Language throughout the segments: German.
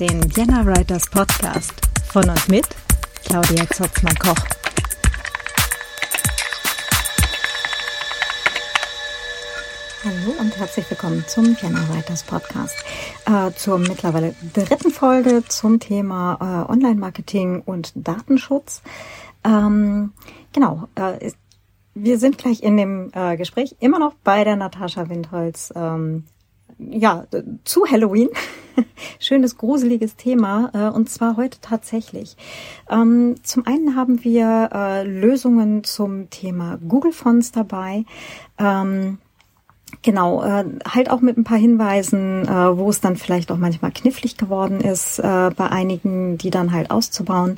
Den Vienna Writers Podcast von und mit Claudia Zotzmann-Koch. Hallo und herzlich willkommen zum Vienna Writers Podcast, äh, zur mittlerweile dritten Folge zum Thema äh, Online-Marketing und Datenschutz. Ähm, genau, äh, wir sind gleich in dem äh, Gespräch immer noch bei der Natascha Windholz. Ähm, ja, zu Halloween. Schönes, gruseliges Thema. Äh, und zwar heute tatsächlich. Ähm, zum einen haben wir äh, Lösungen zum Thema Google Fonts dabei. Ähm, Genau, äh, halt auch mit ein paar Hinweisen, äh, wo es dann vielleicht auch manchmal knifflig geworden ist, äh, bei einigen, die dann halt auszubauen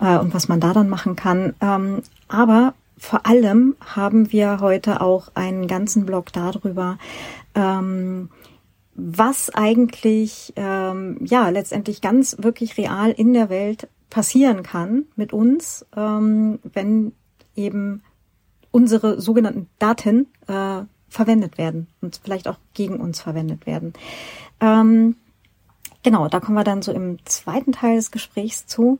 äh, und was man da dann machen kann. Ähm, aber vor allem haben wir heute auch einen ganzen Blog darüber, ähm, was eigentlich ähm, ja letztendlich ganz wirklich real in der Welt passieren kann mit uns, ähm, wenn eben unsere sogenannten Daten äh, verwendet werden und vielleicht auch gegen uns verwendet werden. Ähm, genau, da kommen wir dann so im zweiten Teil des Gesprächs zu.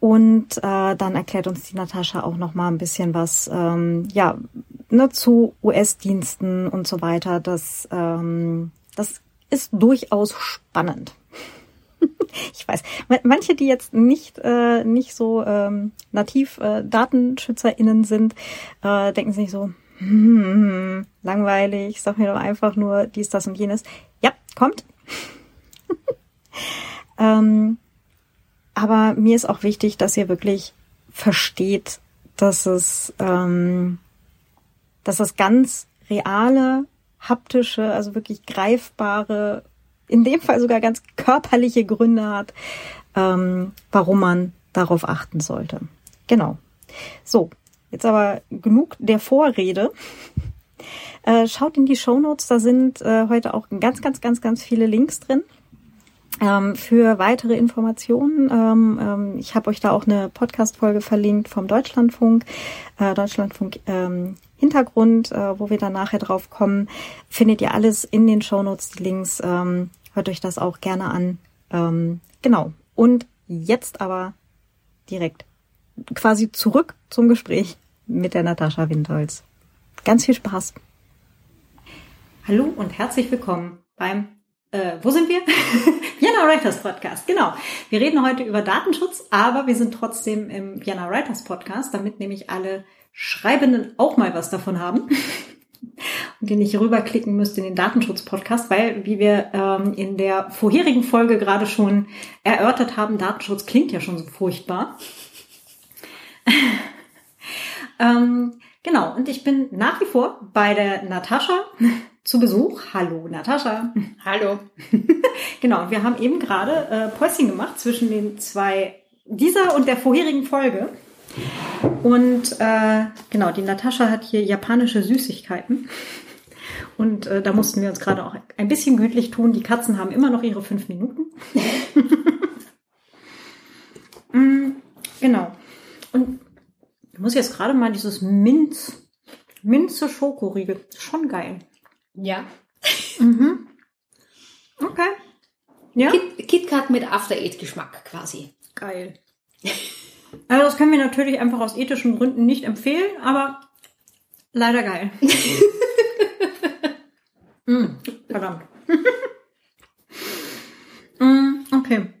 Und äh, dann erklärt uns die Natascha auch noch mal ein bisschen was ähm, ja, ne, zu US-Diensten und so weiter. Das, ähm, das ist durchaus spannend. ich weiß, manche, die jetzt nicht, äh, nicht so ähm, nativ äh, DatenschützerInnen sind, äh, denken sich so, hm, langweilig, sag mir doch einfach nur dies, das und jenes. Ja, kommt. ähm, aber mir ist auch wichtig, dass ihr wirklich versteht, dass es, ähm, dass es ganz reale, haptische, also wirklich greifbare, in dem Fall sogar ganz körperliche Gründe hat, ähm, warum man darauf achten sollte. Genau. So, jetzt aber genug der Vorrede. Äh, schaut in die Show Notes, da sind äh, heute auch ganz, ganz, ganz, ganz viele Links drin. Ähm, für weitere Informationen, ähm, ähm, ich habe euch da auch eine Podcast-Folge verlinkt vom Deutschlandfunk, äh, Deutschlandfunk ähm, Hintergrund, äh, wo wir dann nachher drauf kommen. Findet ihr alles in den Shownotes, die Links. Ähm, hört euch das auch gerne an. Ähm, genau. Und jetzt aber direkt quasi zurück zum Gespräch mit der Natascha Windholz. Ganz viel Spaß. Hallo und herzlich willkommen beim äh, wo sind wir? Vienna Writers Podcast, genau. Wir reden heute über Datenschutz, aber wir sind trotzdem im Vienna Writers Podcast, damit nämlich alle Schreibenden auch mal was davon haben. Und ihr nicht rüberklicken müsst in den Datenschutz-Podcast, weil, wie wir ähm, in der vorherigen Folge gerade schon erörtert haben, Datenschutz klingt ja schon so furchtbar. ähm, genau, und ich bin nach wie vor bei der Natascha zu Besuch. Hallo Natascha. Hallo. genau, wir haben eben gerade äh, Päuschen gemacht zwischen den zwei, dieser und der vorherigen Folge. Und äh, genau, die Natascha hat hier japanische Süßigkeiten. Und äh, da mussten wir uns gerade auch ein bisschen gütlich tun. Die Katzen haben immer noch ihre fünf Minuten. mm, genau. Und ich muss jetzt gerade mal dieses Minz, Minze Schokoriegel. Schon geil. Ja. Mhm. Okay. Ja. Kit KitKat mit After-Eight-Geschmack quasi. Geil. Also das können wir natürlich einfach aus ethischen Gründen nicht empfehlen, aber leider geil. mm, verdammt. mm, okay.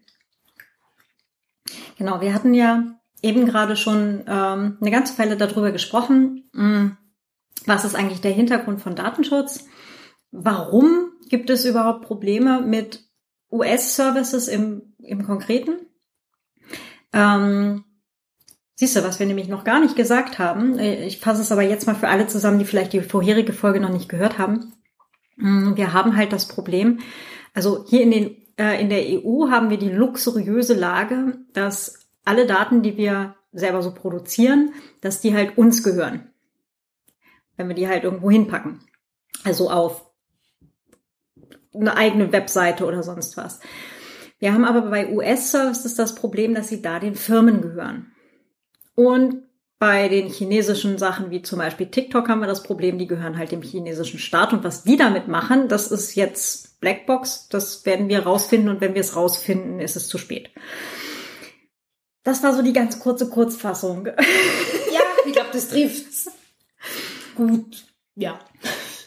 Genau, wir hatten ja eben gerade schon ähm, eine ganze Weile darüber gesprochen, mm, was ist eigentlich der Hintergrund von Datenschutz Warum gibt es überhaupt Probleme mit US-Services im, im Konkreten? Ähm, siehst du, was wir nämlich noch gar nicht gesagt haben. Ich fasse es aber jetzt mal für alle zusammen, die vielleicht die vorherige Folge noch nicht gehört haben. Mm, wir haben halt das Problem, also hier in, den, äh, in der EU haben wir die luxuriöse Lage, dass alle Daten, die wir selber so produzieren, dass die halt uns gehören. Wenn wir die halt irgendwo hinpacken. Also auf eine eigene Webseite oder sonst was. Wir haben aber bei US-Services das Problem, dass sie da den Firmen gehören. Und Bei den chinesischen Sachen wie zum Beispiel TikTok haben wir das Problem, die gehören halt dem chinesischen Staat und was die damit machen, das ist jetzt Blackbox. Das werden wir rausfinden und wenn wir es rausfinden, ist es zu spät. Das war so die ganz kurze Kurzfassung. Ja, ich glaube, das trifft's. Gut, ja.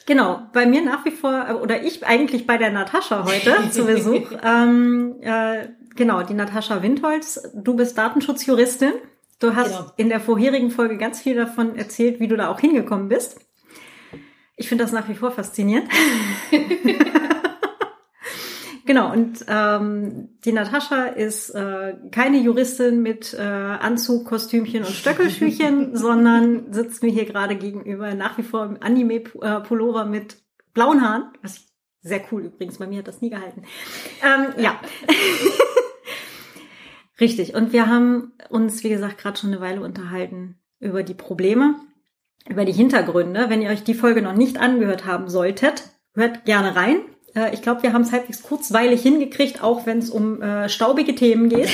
Genau, bei mir nach wie vor, oder ich eigentlich bei der Natascha heute zu Besuch. ähm, äh, genau, die Natascha Windholz. Du bist Datenschutzjuristin. Du hast genau. in der vorherigen Folge ganz viel davon erzählt, wie du da auch hingekommen bist. Ich finde das nach wie vor faszinierend. genau, und ähm, die Natascha ist äh, keine Juristin mit äh, Anzug, Kostümchen und Stöckelschüchen, sondern sitzt mir hier gerade gegenüber nach wie vor im Anime-Pullover mit blauen Haaren, was ich sehr cool übrigens, bei mir hat das nie gehalten. Ähm, ja. Richtig. Und wir haben uns, wie gesagt, gerade schon eine Weile unterhalten über die Probleme, über die Hintergründe. Wenn ihr euch die Folge noch nicht angehört haben solltet, hört gerne rein. Äh, ich glaube, wir haben es halbwegs kurzweilig hingekriegt, auch wenn es um äh, staubige Themen geht.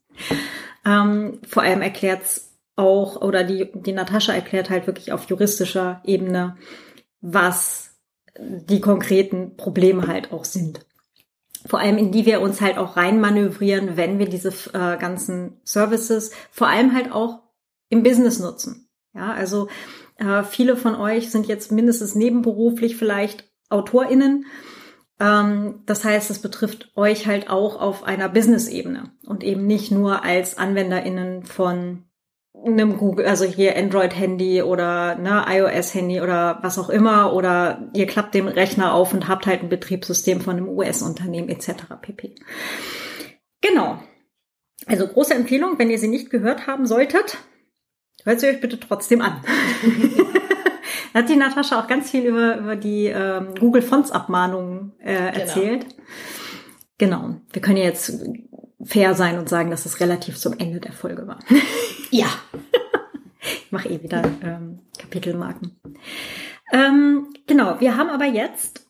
ähm, vor allem erklärt's auch, oder die, die Natascha erklärt halt wirklich auf juristischer Ebene, was die konkreten Probleme halt auch sind vor allem in die wir uns halt auch reinmanövrieren, wenn wir diese äh, ganzen Services vor allem halt auch im Business nutzen. Ja, also äh, viele von euch sind jetzt mindestens nebenberuflich vielleicht AutorInnen. Ähm, das heißt, es betrifft euch halt auch auf einer Business-Ebene und eben nicht nur als AnwenderInnen von einem Google, also hier Android-Handy oder ne, iOS-Handy oder was auch immer, oder ihr klappt den Rechner auf und habt halt ein Betriebssystem von einem US-Unternehmen etc. pp. Genau. Also große Empfehlung, wenn ihr sie nicht gehört haben solltet, hört sie euch bitte trotzdem an. hat die Natascha auch ganz viel über, über die ähm, Google Fonts Abmahnungen äh, genau. erzählt. Genau. Wir können jetzt fair sein und sagen, dass es relativ zum Ende der Folge war. Ja. ich mache eh wieder ähm, Kapitelmarken. Ähm, genau, wir haben aber jetzt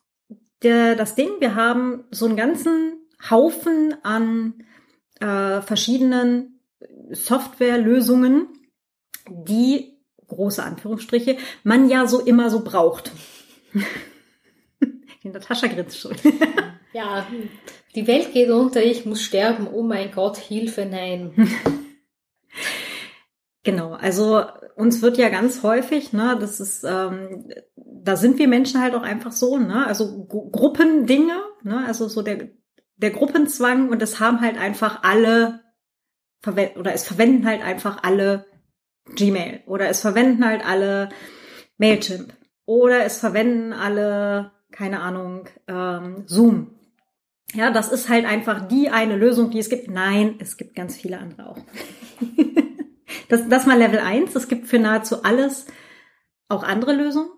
der, das Ding, wir haben so einen ganzen Haufen an äh, verschiedenen Softwarelösungen, die, große Anführungsstriche, man ja so immer so braucht. In der Tasche grinst schon. ja, die Welt geht unter, ich muss sterben, oh mein Gott, Hilfe, nein. Genau, also uns wird ja ganz häufig, ne, das ist, ähm, da sind wir Menschen halt auch einfach so, ne, also G Gruppendinge, ne, also so der der Gruppenzwang und das haben halt einfach alle oder es verwenden halt einfach alle Gmail oder es verwenden halt alle Mailchimp oder es verwenden alle keine Ahnung ähm, Zoom. Ja, das ist halt einfach die eine Lösung, die es gibt. Nein, es gibt ganz viele andere auch. Das, das mal Level 1. Es gibt für nahezu alles auch andere Lösungen.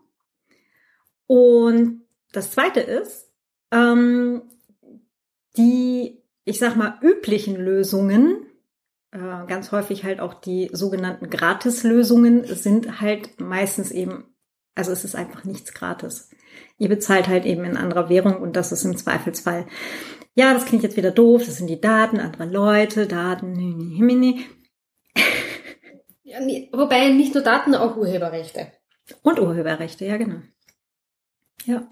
Und das zweite ist, ähm, die, ich sag mal, üblichen Lösungen, äh, ganz häufig halt auch die sogenannten Gratislösungen, sind halt meistens eben, also es ist einfach nichts gratis. Ihr bezahlt halt eben in anderer Währung und das ist im Zweifelsfall, ja, das klingt jetzt wieder doof, das sind die Daten anderer Leute, Daten, ja, wobei nicht nur Daten, auch Urheberrechte. Und Urheberrechte, ja genau. Ja.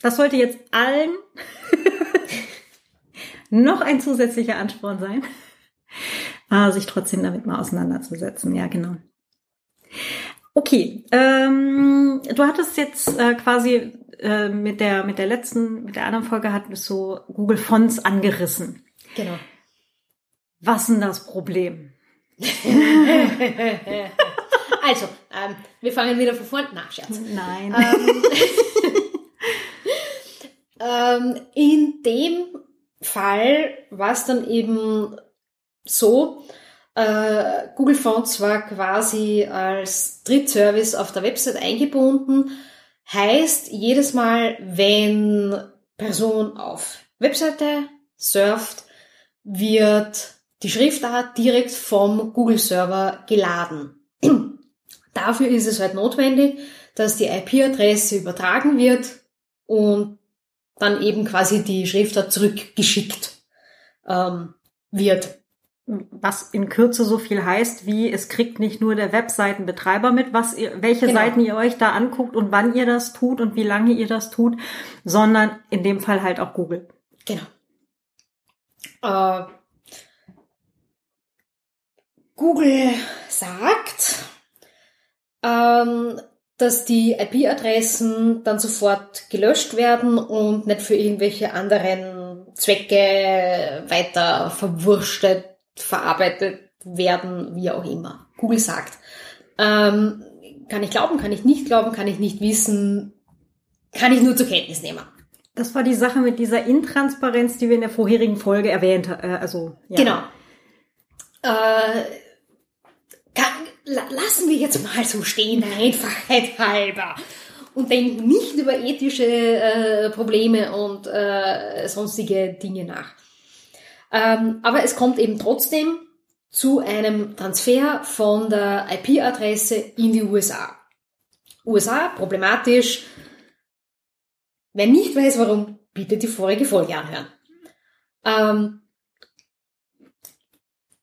Das sollte jetzt allen noch ein zusätzlicher Ansporn sein, äh, sich trotzdem damit mal auseinanderzusetzen. Ja, genau. Okay, ähm, du hattest jetzt äh, quasi äh, mit der mit der letzten, mit der anderen Folge hattest du Google Fonts angerissen. Genau. Was ist denn das Problem? also, ähm, wir fangen wieder von vorne. nach, Scherz. Nein. Ähm, ähm, in dem Fall war es dann eben so, äh, Google Fonts war quasi als Drittservice auf der Website eingebunden. Heißt, jedes Mal, wenn Person auf Webseite surft, wird die Schriftart direkt vom Google-Server geladen. Dafür ist es halt notwendig, dass die IP-Adresse übertragen wird und dann eben quasi die Schriftart zurückgeschickt ähm, wird. Was in Kürze so viel heißt, wie es kriegt nicht nur der Webseitenbetreiber mit, was ihr, welche genau. Seiten ihr euch da anguckt und wann ihr das tut und wie lange ihr das tut, sondern in dem Fall halt auch Google. Genau. Äh, Google sagt, ähm, dass die IP-Adressen dann sofort gelöscht werden und nicht für irgendwelche anderen Zwecke weiter verwurstet, verarbeitet werden, wie auch immer. Google sagt. Ähm, kann ich glauben, kann ich nicht glauben, kann ich nicht wissen, kann ich nur zur Kenntnis nehmen. Das war die Sache mit dieser Intransparenz, die wir in der vorherigen Folge erwähnt haben. Äh, also, ja. Genau. Äh, kann, lassen wir jetzt mal so stehen, der Einfachheit halber. Und denken nicht über ethische äh, Probleme und äh, sonstige Dinge nach. Ähm, aber es kommt eben trotzdem zu einem Transfer von der IP-Adresse in die USA. USA, problematisch. Wer nicht weiß, warum, bitte die vorige Folge anhören. Ähm,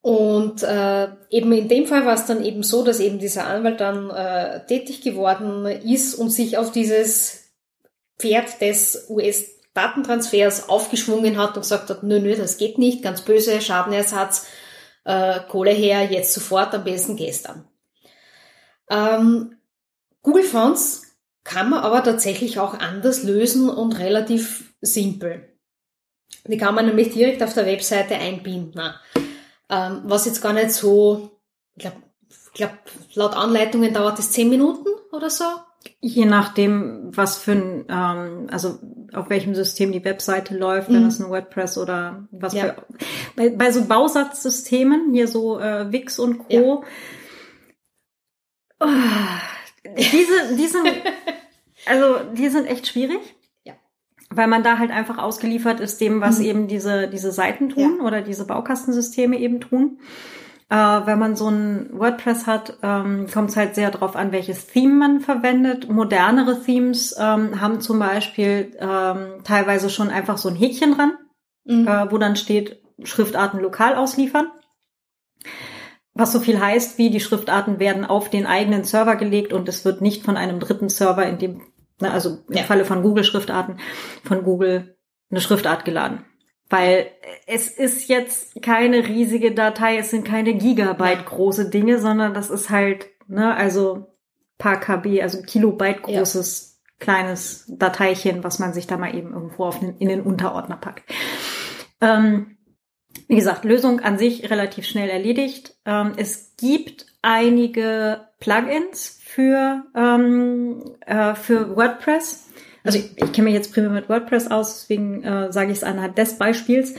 und äh, eben in dem Fall war es dann eben so, dass eben dieser Anwalt dann äh, tätig geworden ist und sich auf dieses Pferd des US-Datentransfers aufgeschwungen hat und gesagt hat, nö, nö, das geht nicht, ganz böse, Schadenersatz, äh, Kohle her, jetzt sofort, am besten gestern. Ähm, Google Fonts kann man aber tatsächlich auch anders lösen und relativ simpel. Die kann man nämlich direkt auf der Webseite einbinden. Ähm, was jetzt gar nicht so, ich glaube, glaub, laut Anleitungen dauert es zehn Minuten oder so. Je nachdem, was für ein, ähm, also auf welchem System die Webseite läuft, mhm. wenn es ein WordPress oder was ja. für. Bei, bei so Bausatzsystemen, hier so äh, Wix und Co. Ja. Oh, diese, die sind, also die sind echt schwierig weil man da halt einfach ausgeliefert ist dem, was mhm. eben diese, diese Seiten tun ja. oder diese Baukastensysteme eben tun. Äh, wenn man so ein WordPress hat, ähm, kommt es halt sehr darauf an, welches Theme man verwendet. Modernere Themes ähm, haben zum Beispiel ähm, teilweise schon einfach so ein Häkchen dran, mhm. äh, wo dann steht, Schriftarten lokal ausliefern. Was so viel heißt, wie die Schriftarten werden auf den eigenen Server gelegt und es wird nicht von einem dritten Server, in dem Ne, also im ja. Falle von Google-Schriftarten, von Google eine Schriftart geladen. Weil es ist jetzt keine riesige Datei, es sind keine Gigabyte große Dinge, sondern das ist halt, ne, also paar KB, also Kilobyte großes ja. kleines Dateischen, was man sich da mal eben irgendwo auf den, in den Unterordner packt. Ähm, wie gesagt, Lösung an sich relativ schnell erledigt. Ähm, es gibt einige Plugins für, ähm, äh, für WordPress. Also ich, ich kenne mich jetzt primär mit WordPress aus, deswegen äh, sage ich es anhand des Beispiels.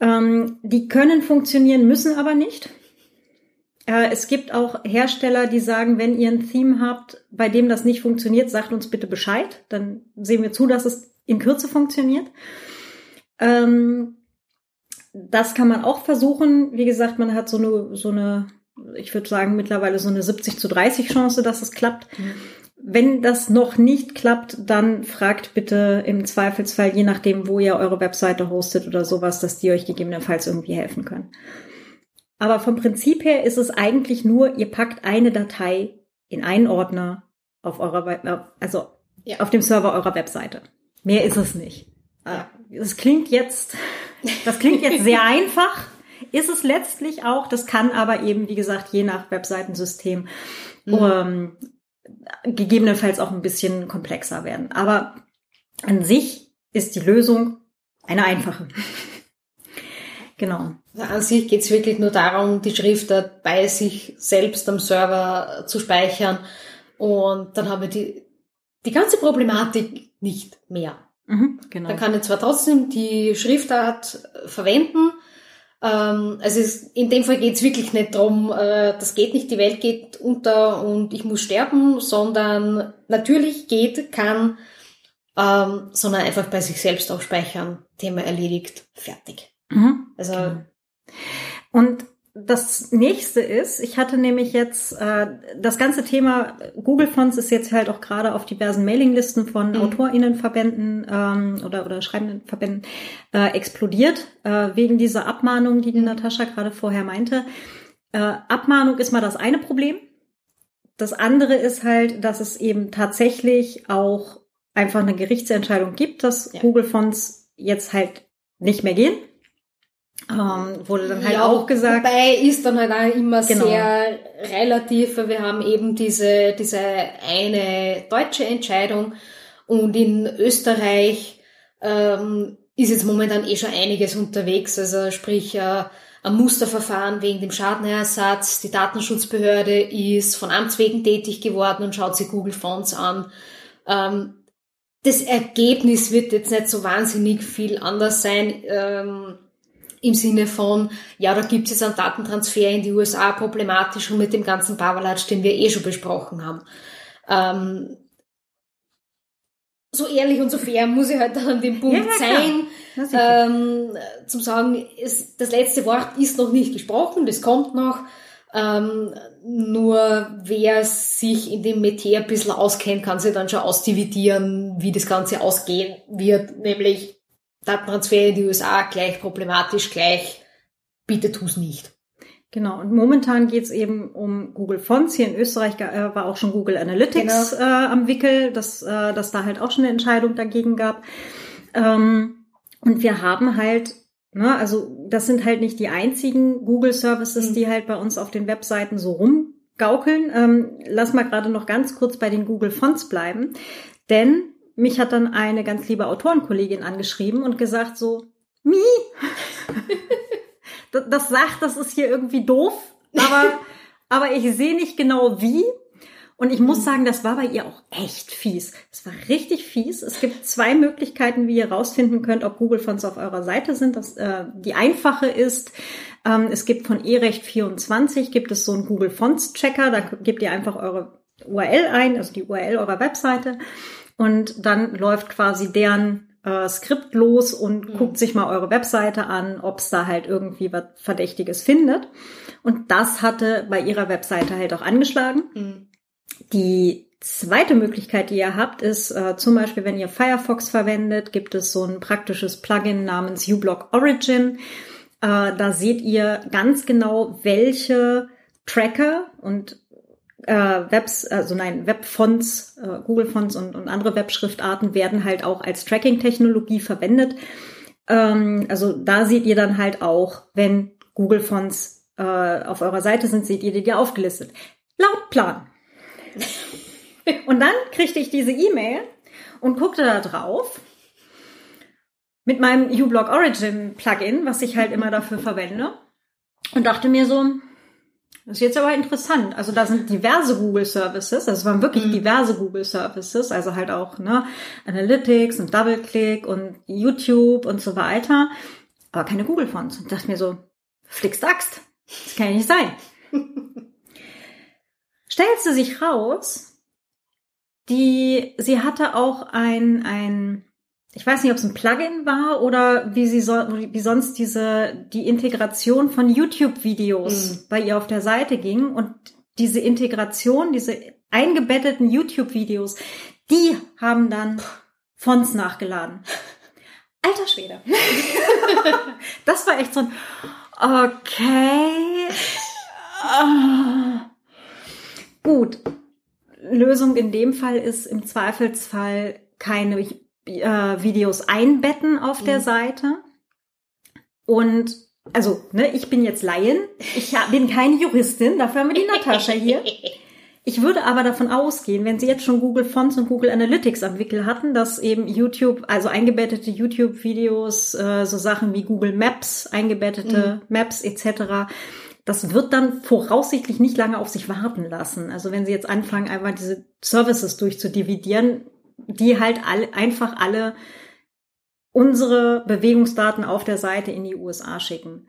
Ähm, die können funktionieren, müssen aber nicht. Äh, es gibt auch Hersteller, die sagen, wenn ihr ein Theme habt, bei dem das nicht funktioniert, sagt uns bitte Bescheid. Dann sehen wir zu, dass es in Kürze funktioniert. Ähm, das kann man auch versuchen. Wie gesagt, man hat so eine, so eine ich würde sagen, mittlerweile so eine 70 zu 30 Chance, dass es klappt. Mhm. Wenn das noch nicht klappt, dann fragt bitte im Zweifelsfall, je nachdem, wo ihr eure Webseite hostet oder sowas, dass die euch gegebenenfalls irgendwie helfen können. Aber vom Prinzip her ist es eigentlich nur, ihr packt eine Datei in einen Ordner auf eurer, also ja. auf dem Server eurer Webseite. Mehr ist es nicht. Ja. Das klingt jetzt, das klingt jetzt sehr einfach ist es letztlich auch. Das kann aber eben, wie gesagt, je nach Webseitensystem mhm. um, gegebenenfalls auch ein bisschen komplexer werden. Aber an sich ist die Lösung eine einfache. genau. An sich geht es wirklich nur darum, die Schriftart bei sich selbst am Server zu speichern. Und dann haben wir die, die ganze Problematik nicht mehr. Mhm, genau. Dann kann ich zwar trotzdem die Schriftart verwenden, ähm, also es, in dem Fall geht es wirklich nicht darum, äh, das geht nicht, die Welt geht unter und ich muss sterben, sondern natürlich geht, kann, ähm, sondern einfach bei sich selbst auch speichern, Thema erledigt, fertig. Mhm. Also und das nächste ist, ich hatte nämlich jetzt äh, das ganze Thema Google Fonts ist jetzt halt auch gerade auf diversen Mailinglisten von mhm. AutorInnenverbänden ähm, oder oder schreibenden Verbänden äh, explodiert äh, wegen dieser Abmahnung, die die mhm. Natascha gerade vorher meinte. Äh, Abmahnung ist mal das eine Problem. Das andere ist halt, dass es eben tatsächlich auch einfach eine Gerichtsentscheidung gibt, dass ja. Google Fonts jetzt halt nicht mehr gehen. Ähm, wurde dann halt ja, auch gesagt. Wobei ist dann halt auch immer genau. sehr relativ, wir haben eben diese, diese eine deutsche Entscheidung und in Österreich ähm, ist jetzt momentan eh schon einiges unterwegs, also sprich äh, ein Musterverfahren wegen dem Schadenersatz, die Datenschutzbehörde ist von Amts wegen tätig geworden und schaut sich Google Fonts an. Ähm, das Ergebnis wird jetzt nicht so wahnsinnig viel anders sein. Ähm, im Sinne von, ja, da gibt es einen Datentransfer in die USA problematisch und mit dem ganzen Babalatsch, den wir eh schon besprochen haben. Ähm, so ehrlich und so fair muss ich halt dann an dem Punkt ja, sein, ähm, zum sagen, es, das letzte Wort ist noch nicht gesprochen, das kommt noch. Ähm, nur wer sich in dem Metier ein bisschen auskennt, kann sich dann schon ausdividieren, wie das Ganze ausgehen wird, nämlich Datentransfer in die USA gleich problematisch, gleich bitte tu's nicht. Genau, und momentan geht's eben um Google Fonts. Hier in Österreich äh, war auch schon Google Analytics genau. äh, am Wickel, dass, äh, dass da halt auch schon eine Entscheidung dagegen gab. Ähm, und wir haben halt, ne, also das sind halt nicht die einzigen Google Services, mhm. die halt bei uns auf den Webseiten so rumgaukeln. Ähm, lass mal gerade noch ganz kurz bei den Google Fonts bleiben. Denn mich hat dann eine ganz liebe Autorenkollegin angeschrieben und gesagt so, Mi, das sagt, das ist hier irgendwie doof, aber, aber ich sehe nicht genau wie. Und ich muss mhm. sagen, das war bei ihr auch echt fies. Es war richtig fies. Es gibt zwei Möglichkeiten, wie ihr rausfinden könnt, ob Google Fonts auf eurer Seite sind. Das, äh, die einfache ist, ähm, es gibt von eRecht24 gibt es so einen Google Fonts Checker. Da gebt ihr einfach eure URL ein, also die URL eurer Webseite und dann läuft quasi deren äh, Skript los und mhm. guckt sich mal eure Webseite an, ob es da halt irgendwie was Verdächtiges findet. Und das hatte bei ihrer Webseite halt auch angeschlagen. Mhm. Die zweite Möglichkeit, die ihr habt, ist äh, zum Beispiel, wenn ihr Firefox verwendet, gibt es so ein praktisches Plugin namens uBlock Origin. Äh, da seht ihr ganz genau, welche Tracker und äh, Webs, also nein, Webfonts, äh, Google-Fonts und, und andere Webschriftarten werden halt auch als Tracking-Technologie verwendet. Ähm, also da seht ihr dann halt auch, wenn Google-Fonts äh, auf eurer Seite sind, seht ihr die dir aufgelistet. Laut Plan. und dann kriegte ich diese E-Mail und guckte da drauf mit meinem uBlock Origin Plugin, was ich halt immer dafür verwende und dachte mir so, das ist jetzt aber interessant. Also da sind diverse Google Services, also es waren wirklich mhm. diverse Google Services, also halt auch ne, Analytics und DoubleClick und YouTube und so weiter, aber keine Google Fonts. Und dachte mir so, flickst Axt, das kann ja nicht sein. Stellte sich raus, die, sie hatte auch ein, ein ich weiß nicht, ob es ein Plugin war oder wie sie so, wie sonst diese die Integration von YouTube-Videos mhm. bei ihr auf der Seite ging und diese Integration, diese eingebetteten YouTube-Videos, die haben dann Fonts nachgeladen. Alter Schwede. das war echt so ein Okay. Gut. Lösung in dem Fall ist im Zweifelsfall keine äh, Videos einbetten auf der mhm. Seite. Und also, ne, ich bin jetzt Laien, ich bin keine Juristin, dafür haben wir die Natascha hier. Ich würde aber davon ausgehen, wenn Sie jetzt schon Google Fonts und Google Analytics am Wickel hatten, dass eben YouTube, also eingebettete YouTube-Videos, äh, so Sachen wie Google Maps, eingebettete mhm. Maps etc., das wird dann voraussichtlich nicht lange auf sich warten lassen. Also wenn Sie jetzt anfangen, einfach diese Services durchzudividieren, die halt alle, einfach alle unsere Bewegungsdaten auf der Seite in die USA schicken.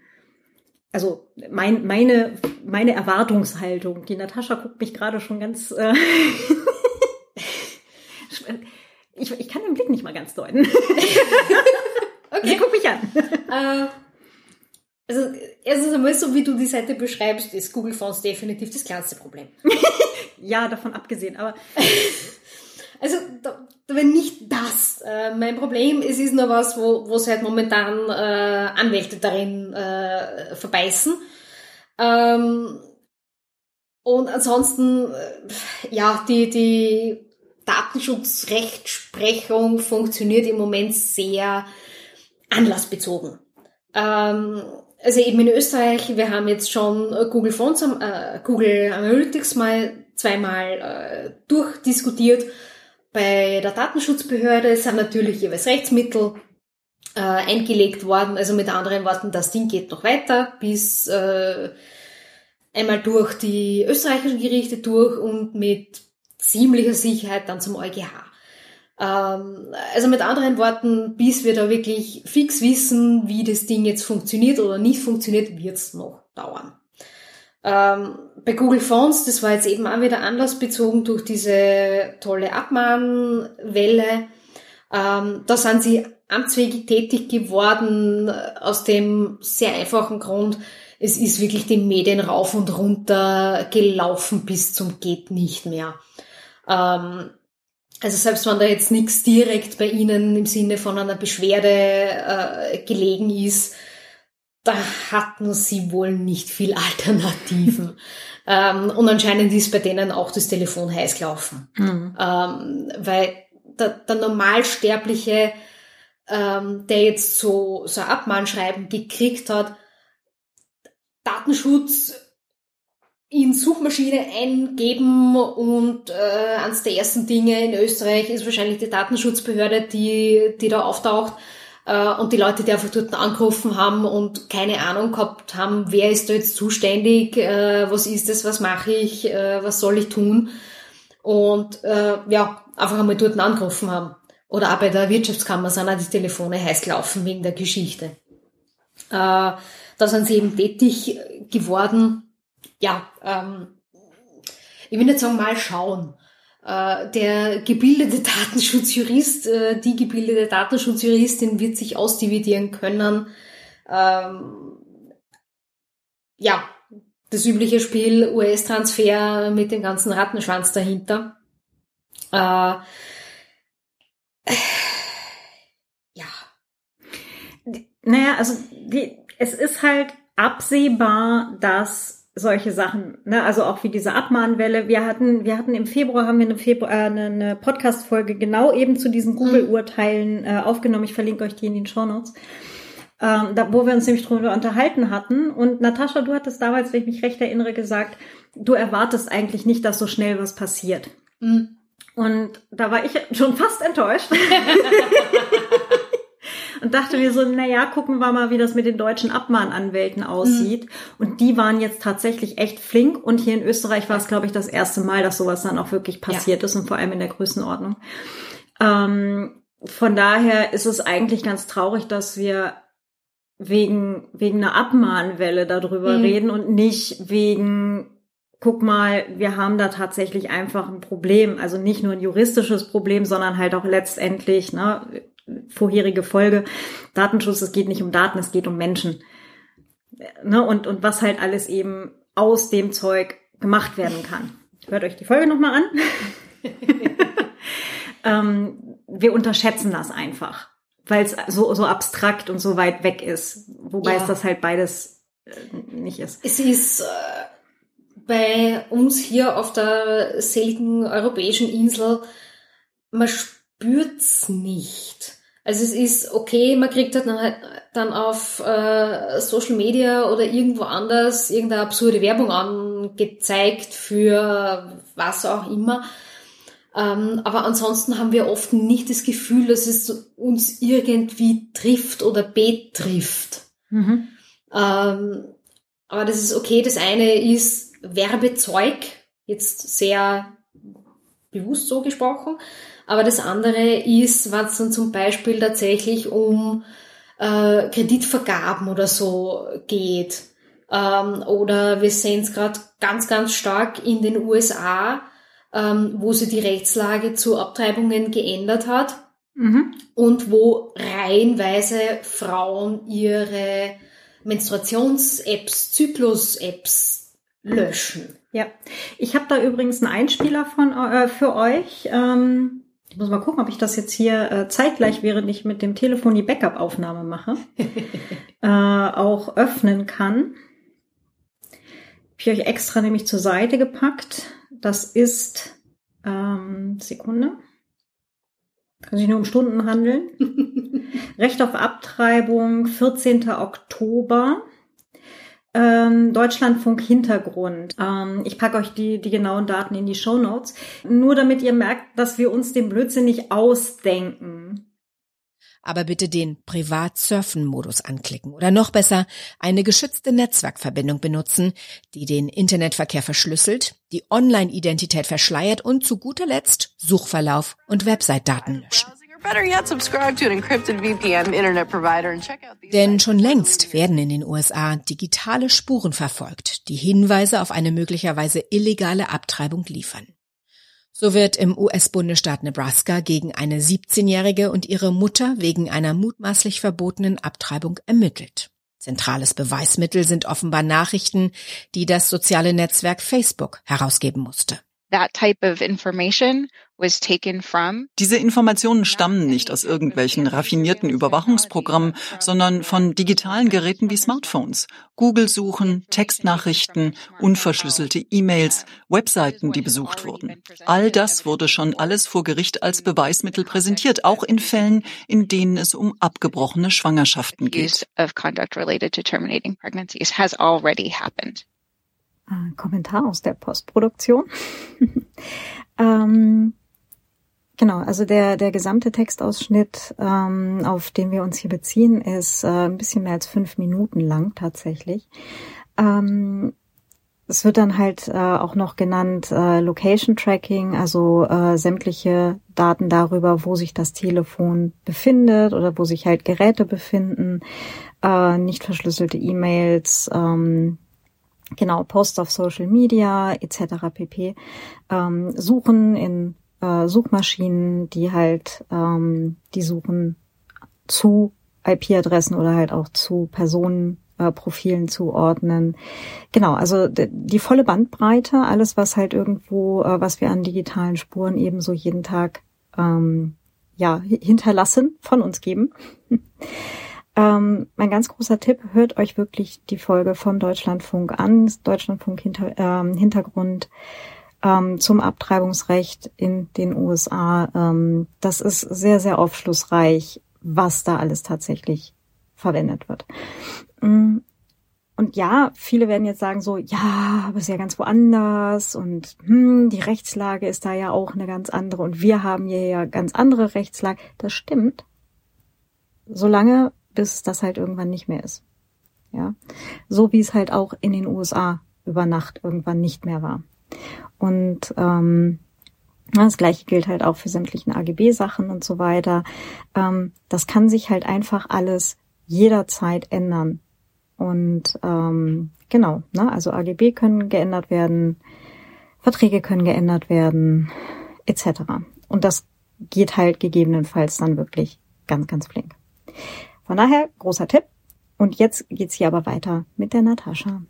Also mein, meine, meine Erwartungshaltung. Die Natascha guckt mich gerade schon ganz. Äh ich, ich kann den Blick nicht mal ganz deuten. okay. Sie guckt mich an. Äh, Also erstens einmal, so wie du die Seite beschreibst, ist Google Fonts definitiv das kleinste Problem. ja, davon abgesehen, aber... Also da, wenn nicht das äh, mein Problem, es ist nur was, wo wo halt momentan äh, Anwälte darin äh, verbeißen. Ähm, und ansonsten, äh, ja, die, die Datenschutzrechtsprechung funktioniert im Moment sehr anlassbezogen. Ähm, also eben in Österreich, wir haben jetzt schon Google Fonts, äh, Google Analytics mal zweimal äh, durchdiskutiert. Bei der Datenschutzbehörde sind natürlich jeweils Rechtsmittel äh, eingelegt worden. Also mit anderen Worten, das Ding geht noch weiter bis äh, einmal durch die österreichischen Gerichte durch und mit ziemlicher Sicherheit dann zum EuGH. Ähm, also mit anderen Worten, bis wir da wirklich fix wissen, wie das Ding jetzt funktioniert oder nicht funktioniert, wird es noch dauern. Ähm, bei Google Fonts, das war jetzt eben auch wieder anlassbezogen durch diese tolle Abmahnwelle. Ähm, da sind sie amtswege tätig geworden aus dem sehr einfachen Grund, es ist wirklich den Medien rauf und runter gelaufen bis zum geht nicht mehr. Ähm, also selbst wenn da jetzt nichts direkt bei Ihnen im Sinne von einer Beschwerde äh, gelegen ist, da hatten Sie wohl nicht viel Alternativen. ähm, und anscheinend ist bei denen auch das Telefon heiß gelaufen. Mhm. Ähm, weil der, der Normalsterbliche, ähm, der jetzt so, so ein Abmahnschreiben gekriegt hat, Datenschutz in Suchmaschine eingeben und äh, eines der ersten Dinge in Österreich ist wahrscheinlich die Datenschutzbehörde, die, die da auftaucht und die Leute, die einfach dort angerufen haben und keine Ahnung gehabt haben, wer ist da jetzt zuständig, äh, was ist das, was mache ich, äh, was soll ich tun und äh, ja, einfach einmal dort angerufen haben. Oder auch bei der Wirtschaftskammer sind auch die Telefone heiß gelaufen wegen der Geschichte. Äh, da sind sie eben tätig geworden. Ja, ähm, ich will nicht sagen, mal schauen. Äh, der gebildete Datenschutzjurist, äh, die gebildete Datenschutzjuristin wird sich ausdividieren können. Ähm, ja, das übliche Spiel US-Transfer mit dem ganzen Rattenschwanz dahinter. Äh, ja. Naja, also die, es ist halt absehbar, dass solche Sachen, ne, also auch wie diese Abmahnwelle. Wir hatten, wir hatten im Februar haben wir eine, Februar, äh, eine, eine Podcast-Folge genau eben zu diesen Google-Urteilen äh, aufgenommen. Ich verlinke euch die in den Show Notes. Ähm, da, wo wir uns nämlich drüber unterhalten hatten. Und Natascha, du hattest damals, wenn ich mich recht erinnere, gesagt, du erwartest eigentlich nicht, dass so schnell was passiert. Mhm. Und da war ich schon fast enttäuscht. und dachte mir so, na ja, gucken wir mal, wie das mit den deutschen Abmahnanwälten aussieht. Mhm. Und die waren jetzt tatsächlich echt flink. Und hier in Österreich war es, glaube ich, das erste Mal, dass sowas dann auch wirklich passiert ja. ist und vor allem in der Größenordnung. Ähm, von daher ist es eigentlich ganz traurig, dass wir wegen, wegen einer Abmahnwelle darüber mhm. reden und nicht wegen guck mal, wir haben da tatsächlich einfach ein Problem. Also nicht nur ein juristisches Problem, sondern halt auch letztendlich, ne, vorherige Folge, Datenschutz, es geht nicht um Daten, es geht um Menschen. Ne? Und, und was halt alles eben aus dem Zeug gemacht werden kann. Hört euch die Folge nochmal an. ähm, wir unterschätzen das einfach, weil es so, so abstrakt und so weit weg ist. Wobei ja. es das halt beides äh, nicht ist. Es ist äh, bei uns hier auf der seligen europäischen Insel, man spürt's nicht. Also es ist okay, man kriegt halt dann, dann auf äh, Social Media oder irgendwo anders irgendeine absurde Werbung angezeigt für was auch immer. Ähm, aber ansonsten haben wir oft nicht das Gefühl, dass es uns irgendwie trifft oder betrifft. Mhm. Ähm, aber das ist okay. Das eine ist Werbezeug, jetzt sehr bewusst so gesprochen. Aber das andere ist, wenn es dann zum Beispiel tatsächlich um äh, Kreditvergaben oder so geht. Ähm, oder wir sehen es gerade ganz, ganz stark in den USA, ähm, wo sie die Rechtslage zu Abtreibungen geändert hat mhm. und wo reihenweise Frauen ihre Menstruations-Apps, Zyklus-Apps löschen. Ja, ich habe da übrigens einen Einspieler von äh, für euch. Ähm, ich muss mal gucken, ob ich das jetzt hier äh, zeitgleich, während ich mit dem Telefon die Backup-Aufnahme mache, äh, auch öffnen kann. Habe ich euch extra nämlich zur Seite gepackt. Das ist ähm, Sekunde. Kann sich nur um Stunden handeln. Recht auf Abtreibung, 14. Oktober. Ähm, Deutschlandfunk Hintergrund. Ähm, ich packe euch die, die genauen Daten in die Show Notes. Nur damit ihr merkt, dass wir uns den Blödsinn nicht ausdenken. Aber bitte den Privat-Surfen-Modus anklicken oder noch besser eine geschützte Netzwerkverbindung benutzen, die den Internetverkehr verschlüsselt, die Online-Identität verschleiert und zu guter Letzt Suchverlauf und Website-Daten löschen. Denn schon längst werden in den USA digitale Spuren verfolgt, die Hinweise auf eine möglicherweise illegale Abtreibung liefern. So wird im US-Bundesstaat Nebraska gegen eine 17-Jährige und ihre Mutter wegen einer mutmaßlich verbotenen Abtreibung ermittelt. Zentrales Beweismittel sind offenbar Nachrichten, die das soziale Netzwerk Facebook herausgeben musste. That type of information diese Informationen stammen nicht aus irgendwelchen raffinierten Überwachungsprogrammen, sondern von digitalen Geräten wie Smartphones, Google-Suchen, Textnachrichten, unverschlüsselte E-Mails, Webseiten, die besucht wurden. All das wurde schon alles vor Gericht als Beweismittel präsentiert, auch in Fällen, in denen es um abgebrochene Schwangerschaften geht. Kommentar aus der Postproduktion. ähm, Genau, also der, der gesamte Textausschnitt, ähm, auf den wir uns hier beziehen, ist äh, ein bisschen mehr als fünf Minuten lang tatsächlich. Ähm, es wird dann halt äh, auch noch genannt äh, Location Tracking, also äh, sämtliche Daten darüber, wo sich das Telefon befindet oder wo sich halt Geräte befinden, äh, nicht verschlüsselte E-Mails, ähm, genau Posts auf Social Media etc. pp. Ähm, Suchen in äh, Suchmaschinen, die halt ähm, die Suchen zu IP-Adressen oder halt auch zu Personenprofilen äh, zuordnen. Genau, also die volle Bandbreite, alles was halt irgendwo, äh, was wir an digitalen Spuren ebenso jeden Tag ähm, ja hinterlassen, von uns geben. ähm, mein ganz großer Tipp: Hört euch wirklich die Folge vom Deutschlandfunk an, Deutschlandfunk hinter, ähm, Hintergrund ähm, zum Abtreibungsrecht in den USA. Ähm, das ist sehr, sehr aufschlussreich, was da alles tatsächlich verwendet wird. Mm, und ja, viele werden jetzt sagen so, ja, aber ist ja ganz woanders und hm, die Rechtslage ist da ja auch eine ganz andere und wir haben hier ja ganz andere Rechtslage. Das stimmt. Solange bis das halt irgendwann nicht mehr ist. Ja. So wie es halt auch in den USA über Nacht irgendwann nicht mehr war. Und ähm, das gleiche gilt halt auch für sämtlichen AGB-Sachen und so weiter. Ähm, das kann sich halt einfach alles jederzeit ändern. Und ähm, genau, ne, also AGB können geändert werden, Verträge können geändert werden, etc. Und das geht halt gegebenenfalls dann wirklich ganz, ganz flink. Von daher, großer Tipp. Und jetzt geht's hier aber weiter mit der Natascha.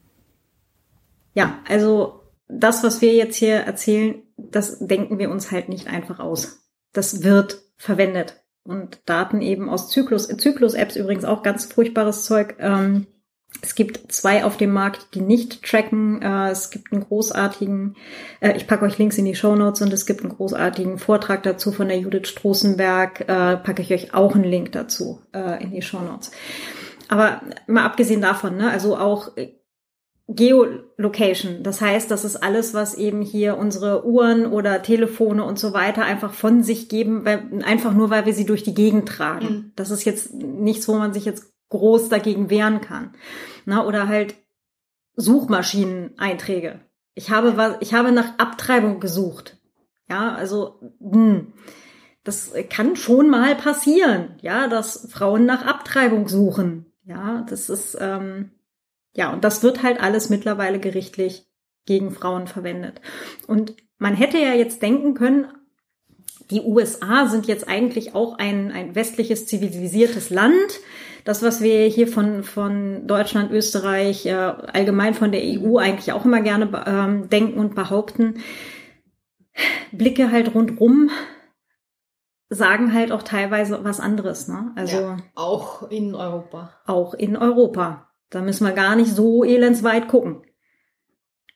Ja, also das, was wir jetzt hier erzählen, das denken wir uns halt nicht einfach aus. Das wird verwendet. Und Daten eben aus Zyklus, Zyklus-Apps übrigens auch ganz furchtbares Zeug. Ähm, es gibt zwei auf dem Markt, die nicht tracken. Äh, es gibt einen großartigen, äh, ich packe euch Links in die Show Notes und es gibt einen großartigen Vortrag dazu von der Judith Stroßenberg. Äh, packe ich euch auch einen Link dazu in die Show Notes. Aber mal abgesehen davon, ne, also auch Geolocation. Das heißt, das ist alles, was eben hier unsere Uhren oder Telefone und so weiter einfach von sich geben, weil, einfach nur, weil wir sie durch die Gegend tragen. Mhm. Das ist jetzt nichts, wo man sich jetzt groß dagegen wehren kann. Na, oder halt Suchmaschineneinträge. Ich habe was, ich habe nach Abtreibung gesucht. Ja, also, hm, das kann schon mal passieren, ja, dass Frauen nach Abtreibung suchen. Ja, das ist, ähm, ja, und das wird halt alles mittlerweile gerichtlich gegen Frauen verwendet. Und man hätte ja jetzt denken können, die USA sind jetzt eigentlich auch ein, ein westliches zivilisiertes Land. Das, was wir hier von, von Deutschland, Österreich, äh, allgemein von der EU eigentlich auch immer gerne ähm, denken und behaupten, Blicke halt rundrum sagen halt auch teilweise was anderes. Ne? Also ja, auch in Europa. Auch in Europa. Da müssen wir gar nicht so elendsweit gucken.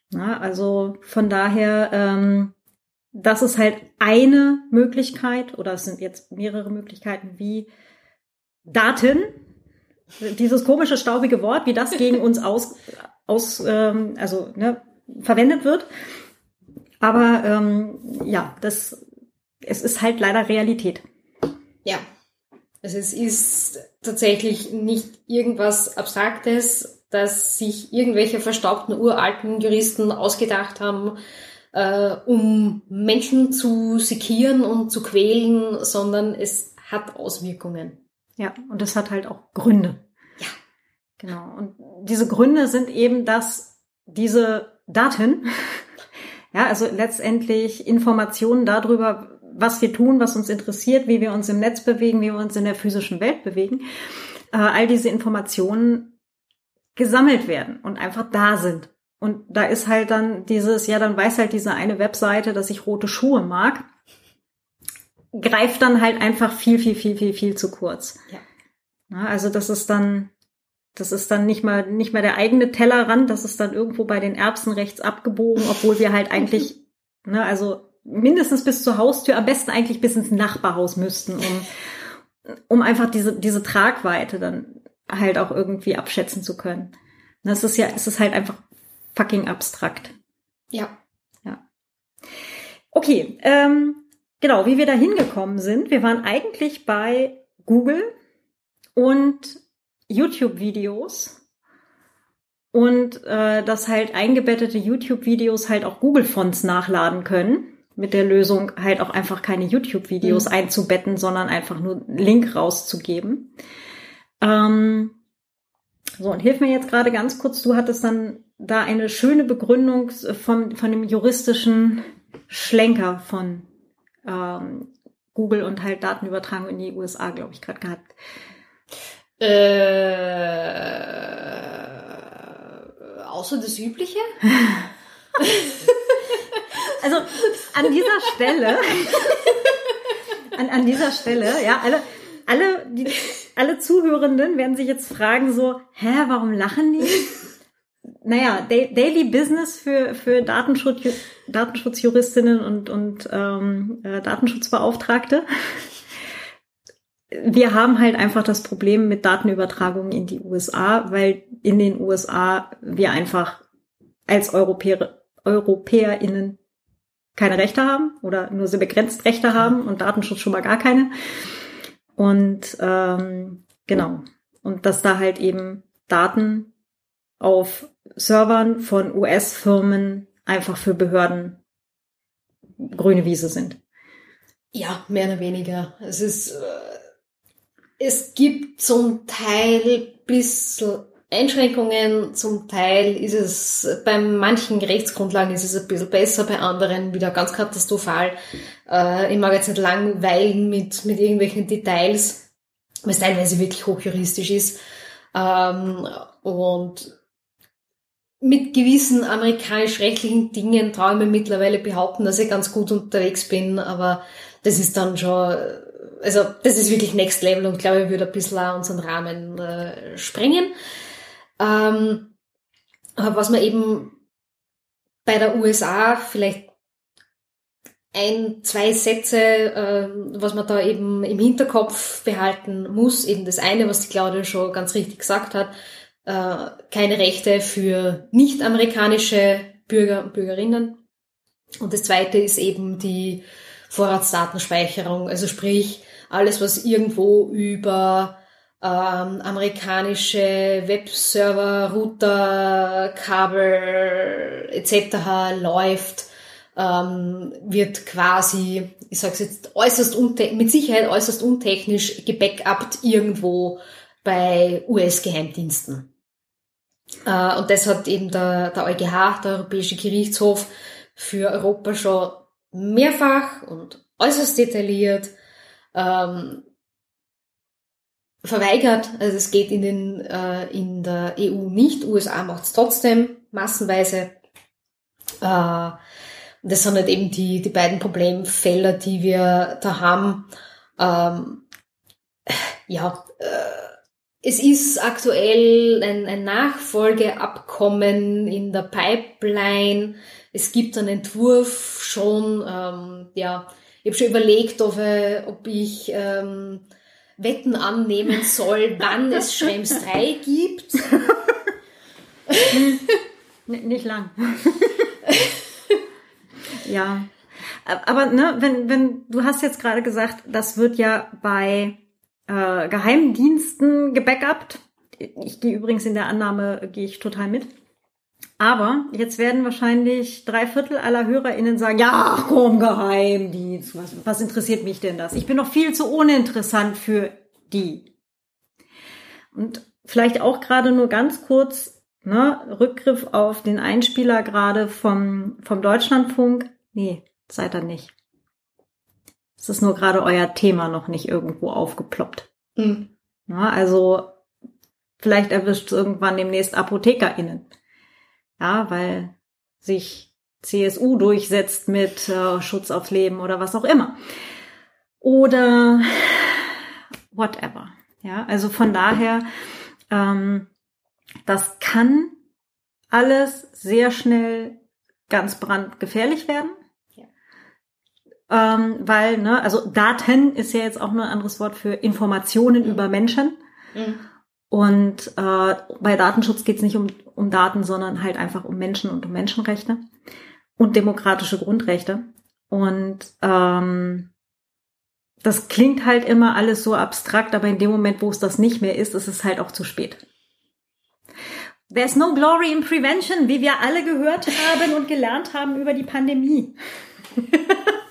Na, also von daher, ähm, das ist halt eine Möglichkeit, oder es sind jetzt mehrere Möglichkeiten, wie Daten, dieses komische, staubige Wort, wie das gegen uns aus, aus ähm, also ne, verwendet wird. Aber ähm, ja, das, es ist halt leider Realität. Ja, also es ist tatsächlich nicht irgendwas Abstraktes, dass sich irgendwelche verstaubten uralten Juristen ausgedacht haben, äh, um Menschen zu sekieren und zu quälen, sondern es hat Auswirkungen. Ja, und es hat halt auch Gründe. Ja. Genau. Und diese Gründe sind eben, dass diese Daten, ja, also letztendlich Informationen darüber, was wir tun, was uns interessiert, wie wir uns im Netz bewegen, wie wir uns in der physischen Welt bewegen, äh, all diese Informationen gesammelt werden und einfach da sind. Und da ist halt dann dieses, ja, dann weiß halt diese eine Webseite, dass ich rote Schuhe mag, greift dann halt einfach viel, viel, viel, viel, viel zu kurz. Ja. also das ist dann, das ist dann nicht mal, nicht mehr der eigene Tellerrand, das ist dann irgendwo bei den Erbsen rechts abgebogen, obwohl wir halt eigentlich, ne, also mindestens bis zur Haustür, am besten eigentlich bis ins Nachbarhaus müssten, um, um einfach diese, diese Tragweite dann halt auch irgendwie abschätzen zu können. Das ist ja, es ist halt einfach fucking abstrakt. Ja. Ja. Okay, ähm, genau, wie wir da hingekommen sind. Wir waren eigentlich bei Google und YouTube-Videos und äh, dass halt eingebettete YouTube-Videos halt auch Google-Fonts nachladen können. Mit der Lösung halt auch einfach keine YouTube-Videos mhm. einzubetten, sondern einfach nur einen Link rauszugeben. Ähm, so, und hilf mir jetzt gerade ganz kurz, du hattest dann da eine schöne Begründung von, von dem juristischen Schlenker von ähm, Google und halt Datenübertragung in die USA, glaube ich, gerade gehabt. Äh, außer das Übliche? also an dieser Stelle, an, an dieser Stelle, ja, alle, alle, die, alle Zuhörenden werden sich jetzt fragen so, hä, warum lachen die? Naja, Daily Business für, für Datenschutz, Datenschutzjuristinnen und, und ähm, äh, Datenschutzbeauftragte. Wir haben halt einfach das Problem mit Datenübertragungen in die USA, weil in den USA wir einfach als Europäer, EuropäerInnen keine Rechte haben oder nur sehr begrenzt Rechte haben und Datenschutz schon mal gar keine. Und ähm, genau. Und dass da halt eben Daten auf Servern von US-Firmen einfach für Behörden grüne Wiese sind. Ja, mehr oder weniger. Es ist, äh, es gibt zum Teil bisschen Einschränkungen, zum Teil ist es, bei manchen Rechtsgrundlagen ist es ein bisschen besser, bei anderen wieder ganz katastrophal. Äh, ich mag jetzt nicht langweilen mit, mit irgendwelchen Details, weil es teilweise wirklich hochjuristisch ist. Ähm, und mit gewissen amerikanisch-rechtlichen Dingen traue ich mir mittlerweile behaupten, dass ich ganz gut unterwegs bin, aber das ist dann schon, also das ist wirklich Next Level und glaube ich würde ein bisschen auch unseren Rahmen äh, sprengen. Ähm, aber was man eben bei der USA vielleicht ein, zwei Sätze, äh, was man da eben im Hinterkopf behalten muss. Eben das eine, was die Claudia schon ganz richtig gesagt hat, äh, keine Rechte für nicht-amerikanische Bürger und Bürgerinnen. Und das zweite ist eben die Vorratsdatenspeicherung, also sprich alles, was irgendwo über ähm, amerikanische Webserver, Router, Kabel etc. läuft, ähm, wird quasi, ich sage jetzt äußerst mit Sicherheit äußerst untechnisch gebackupt irgendwo bei US-Geheimdiensten. Äh, und das hat eben der, der EuGH, der Europäische Gerichtshof, für Europa schon mehrfach und äußerst detailliert ähm, verweigert. Also es geht in, den, äh, in der EU nicht. USA macht es trotzdem massenweise. Äh, das sind halt eben die, die beiden Problemfelder, die wir da haben. Ähm, ja, äh, es ist aktuell ein, ein Nachfolgeabkommen in der Pipeline. Es gibt einen Entwurf schon. Ähm, ja, ich habe schon überlegt, ob, ich, ob ich ähm, Wetten annehmen soll, wann es Schrems 3 gibt. nicht lang. ja. Aber ne, wenn, wenn, du hast jetzt gerade gesagt, das wird ja bei äh, Geheimdiensten gebackupt. Ich gehe übrigens in der Annahme, gehe ich total mit. Aber jetzt werden wahrscheinlich drei Viertel aller HörerInnen sagen, ja, komm, Geheimdienst, was, was interessiert mich denn das? Ich bin noch viel zu uninteressant für die. Und vielleicht auch gerade nur ganz kurz, ne, Rückgriff auf den Einspieler gerade vom, vom Deutschlandfunk. Nee, seid ihr nicht. Es ist nur gerade euer Thema noch nicht irgendwo aufgeploppt. Mhm. Ja, also vielleicht erwischt es irgendwann demnächst ApothekerInnen. Ja, weil sich CSU durchsetzt mit äh, Schutz aufs Leben oder was auch immer. Oder whatever. Ja, also von daher, ähm, das kann alles sehr schnell ganz brandgefährlich werden ähm, weil, ne, also Daten ist ja jetzt auch nur ein anderes Wort für Informationen mhm. über Menschen. Mhm. Und äh, bei Datenschutz geht es nicht um, um Daten, sondern halt einfach um Menschen und um Menschenrechte und demokratische Grundrechte. Und ähm, das klingt halt immer alles so abstrakt, aber in dem Moment, wo es das nicht mehr ist, ist es halt auch zu spät. There's no glory in prevention, wie wir alle gehört haben und gelernt haben über die Pandemie.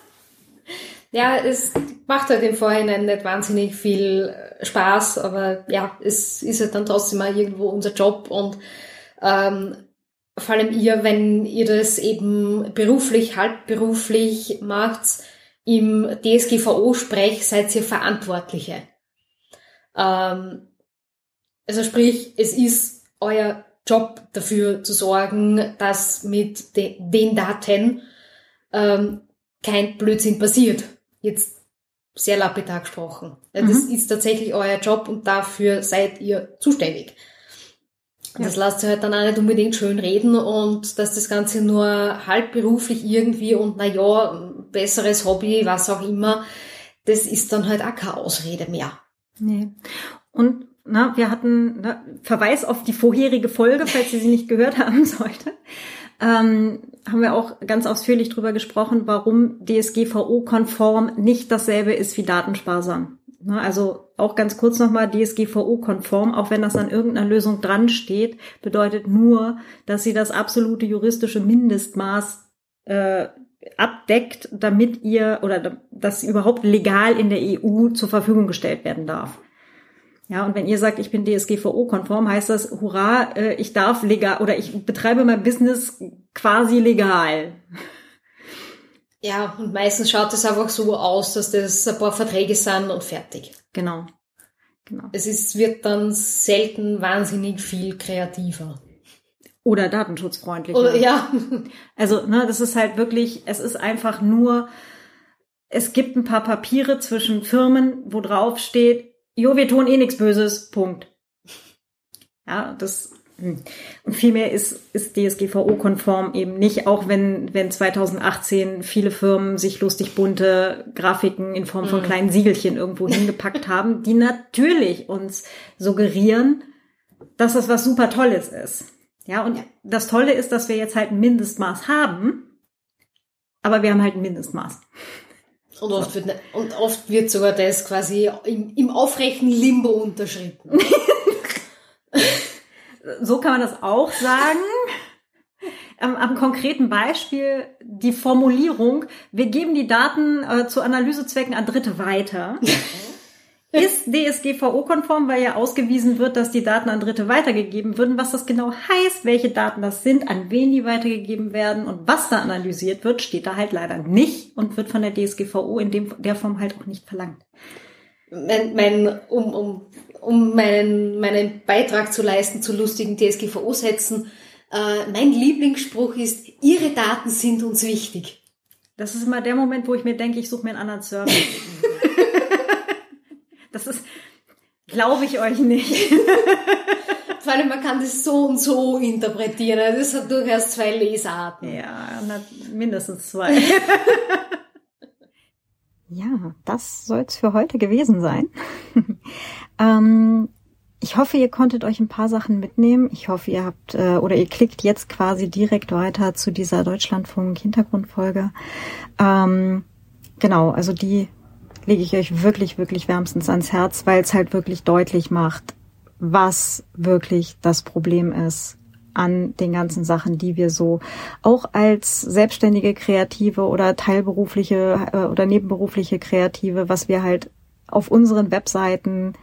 ja, es macht halt im Vorhinein nicht wahnsinnig viel Spaß, aber ja, es ist halt dann trotzdem mal irgendwo unser Job und ähm, vor allem ihr, wenn ihr das eben beruflich, halbberuflich macht, im DSGVO-Sprech seid ihr Verantwortliche. Ähm, also sprich, es ist euer Job dafür zu sorgen, dass mit de den Daten ähm, kein Blödsinn passiert jetzt sehr lapidar gesprochen. Mhm. Das ist tatsächlich euer Job und dafür seid ihr zuständig. Ja. Das lasst ihr halt dann auch nicht unbedingt schön reden und dass das Ganze nur halbberuflich irgendwie und na ja, besseres Hobby, was auch immer, das ist dann halt auch keine Ausrede mehr. Nee. Und na, wir hatten na, Verweis auf die vorherige Folge, falls ihr sie nicht gehört haben sollte ähm, haben wir auch ganz ausführlich drüber gesprochen, warum DSGVO-konform nicht dasselbe ist wie datensparsam. Ne, also auch ganz kurz nochmal DSGVO-konform, auch wenn das an irgendeiner Lösung dran steht, bedeutet nur, dass sie das absolute juristische Mindestmaß äh, abdeckt, damit ihr oder sie überhaupt legal in der EU zur Verfügung gestellt werden darf. Ja, und wenn ihr sagt, ich bin DSGVO-konform, heißt das, hurra, äh, ich darf legal oder ich betreibe mein Business quasi legal. Ja, und meistens schaut es einfach so aus, dass das ein paar Verträge sind und fertig. Genau. genau. Es ist, wird dann selten wahnsinnig viel kreativer. Oder datenschutzfreundlicher. Oder, ja. Also, ne, das ist halt wirklich, es ist einfach nur, es gibt ein paar Papiere zwischen Firmen, wo drauf steht, jo, wir tun eh nichts Böses, Punkt. Ja, das hm. und vielmehr ist, ist DSGVO-konform eben nicht, auch wenn, wenn 2018 viele Firmen sich lustig bunte Grafiken in Form von mhm. kleinen Siegelchen irgendwo hingepackt haben, die natürlich uns suggerieren, dass das was super Tolles ist. Ja, und das Tolle ist, dass wir jetzt halt ein Mindestmaß haben, aber wir haben halt ein Mindestmaß. Und oft, wird, und oft wird sogar das quasi im, im aufrechten Limbo unterschritten. so kann man das auch sagen. Am, am, konkreten Beispiel die Formulierung, wir geben die Daten äh, zu Analysezwecken an Dritte weiter, ist DSGVO-konform, weil ja ausgewiesen wird, dass die Daten an Dritte weitergegeben würden. Was das genau heißt, welche Daten das sind, an wen die weitergegeben werden und was da analysiert wird, steht da halt leider nicht und wird von der DSGVO in dem, der Form halt auch nicht verlangt. Mein, mein, um, um, um meinen, meinen Beitrag zu leisten zu lustigen DSGVO-Sätzen, äh, mein Lieblingsspruch ist, Ihre Daten sind uns wichtig. Das ist immer der Moment, wo ich mir denke, ich suche mir einen anderen Server. das ist, glaube ich euch nicht. Vor allem, man kann das so und so interpretieren. Das hat durchaus zwei Lesarten. Ja, mindestens zwei. ja, das soll es für heute gewesen sein. ähm, ich hoffe, ihr konntet euch ein paar Sachen mitnehmen. Ich hoffe, ihr habt äh, oder ihr klickt jetzt quasi direkt weiter zu dieser Deutschlandfunk-Hintergrundfolge. Ähm, genau, also die lege ich euch wirklich, wirklich wärmstens ans Herz, weil es halt wirklich deutlich macht, was wirklich das Problem ist an den ganzen Sachen, die wir so auch als selbstständige Kreative oder teilberufliche äh, oder nebenberufliche Kreative, was wir halt auf unseren Webseiten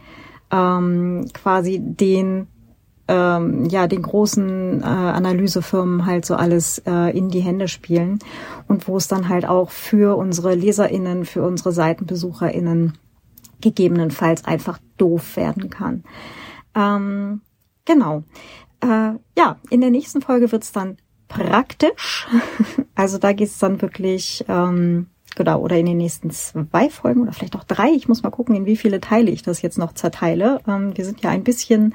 ähm, quasi den ähm, ja den großen äh, Analysefirmen halt so alles äh, in die Hände spielen und wo es dann halt auch für unsere Leserinnen, für unsere Seitenbesucherinnen gegebenenfalls einfach doof werden kann. Ähm, genau. Äh, ja, in der nächsten Folge wird's dann praktisch. Also da geht's dann wirklich ähm, genau, oder in den nächsten zwei Folgen oder vielleicht auch drei. Ich muss mal gucken, in wie viele Teile ich das jetzt noch zerteile. Ähm, wir sind ja ein bisschen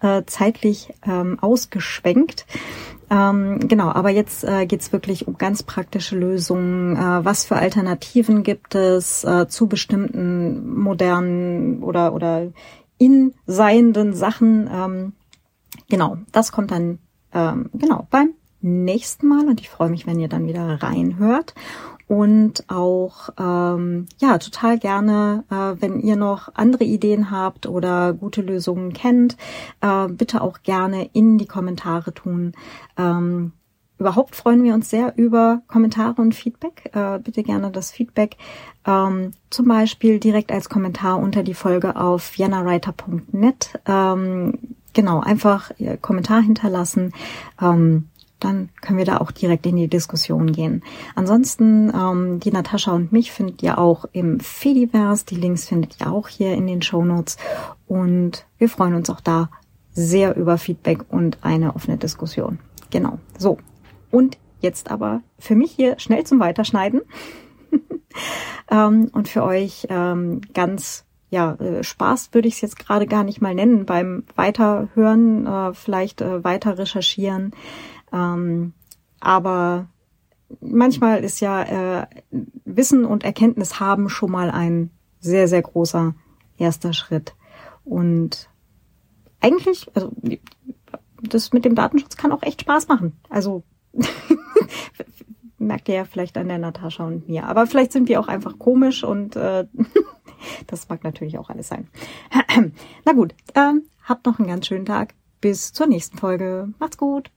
äh, zeitlich ähm, ausgeschwenkt. Ähm, genau, aber jetzt äh, geht's wirklich um ganz praktische Lösungen. Äh, was für Alternativen gibt es äh, zu bestimmten modernen oder, oder in seienden Sachen? Ähm, genau, das kommt dann ähm, genau beim nächsten Mal und ich freue mich, wenn ihr dann wieder reinhört und auch ähm, ja total gerne, äh, wenn ihr noch andere Ideen habt oder gute Lösungen kennt, äh, bitte auch gerne in die Kommentare tun. Ähm, überhaupt freuen wir uns sehr über Kommentare und Feedback. Äh, bitte gerne das Feedback ähm, zum Beispiel direkt als Kommentar unter die Folge auf viennawriter.net. Ähm, genau, einfach Kommentar hinterlassen. Ähm, dann können wir da auch direkt in die Diskussion gehen. Ansonsten, ähm, die Natascha und mich findet ihr auch im Fediverse. Die Links findet ihr auch hier in den Show Notes. Und wir freuen uns auch da sehr über Feedback und eine offene Diskussion. Genau. So. Und jetzt aber für mich hier schnell zum Weiterschneiden. ähm, und für euch ähm, ganz ja, äh, Spaß würde ich es jetzt gerade gar nicht mal nennen beim Weiterhören, äh, vielleicht äh, weiter recherchieren. Ähm, aber manchmal ist ja äh, Wissen und Erkenntnis haben schon mal ein sehr, sehr großer erster Schritt. Und eigentlich, also das mit dem Datenschutz kann auch echt Spaß machen. Also merkt ihr ja vielleicht an der Natascha und mir. Aber vielleicht sind wir auch einfach komisch und äh, das mag natürlich auch alles sein. Na gut, äh, habt noch einen ganz schönen Tag. Bis zur nächsten Folge. Macht's gut.